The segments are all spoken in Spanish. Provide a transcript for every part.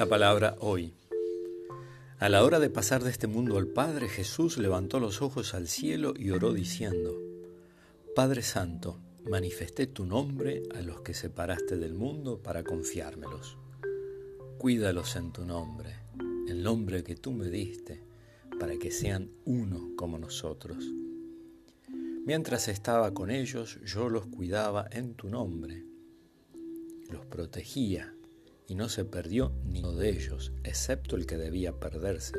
La palabra hoy. A la hora de pasar de este mundo al Padre, Jesús levantó los ojos al cielo y oró diciendo, Padre Santo, manifesté tu nombre a los que separaste del mundo para confiármelos. Cuídalos en tu nombre, el nombre que tú me diste, para que sean uno como nosotros. Mientras estaba con ellos, yo los cuidaba en tu nombre, los protegía y no se perdió ni uno de ellos, excepto el que debía perderse,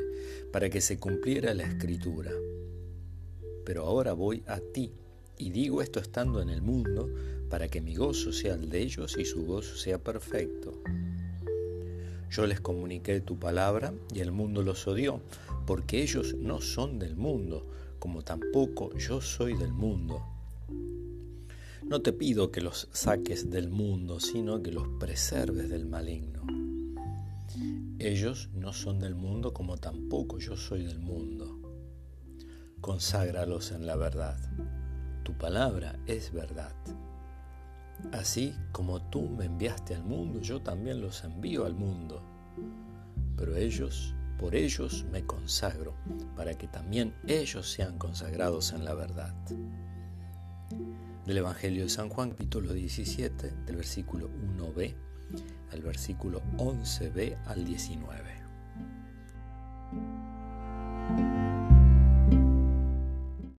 para que se cumpliera la escritura. Pero ahora voy a ti, y digo esto estando en el mundo, para que mi gozo sea el de ellos y su gozo sea perfecto. Yo les comuniqué tu palabra y el mundo los odió, porque ellos no son del mundo, como tampoco yo soy del mundo. No te pido que los saques del mundo, sino que los preserves del maligno. Ellos no son del mundo como tampoco yo soy del mundo. Conságralos en la verdad. Tu palabra es verdad. Así como tú me enviaste al mundo, yo también los envío al mundo. Pero ellos, por ellos me consagro, para que también ellos sean consagrados en la verdad del Evangelio de San Juan, capítulo 17, del versículo 1b al versículo 11b al 19.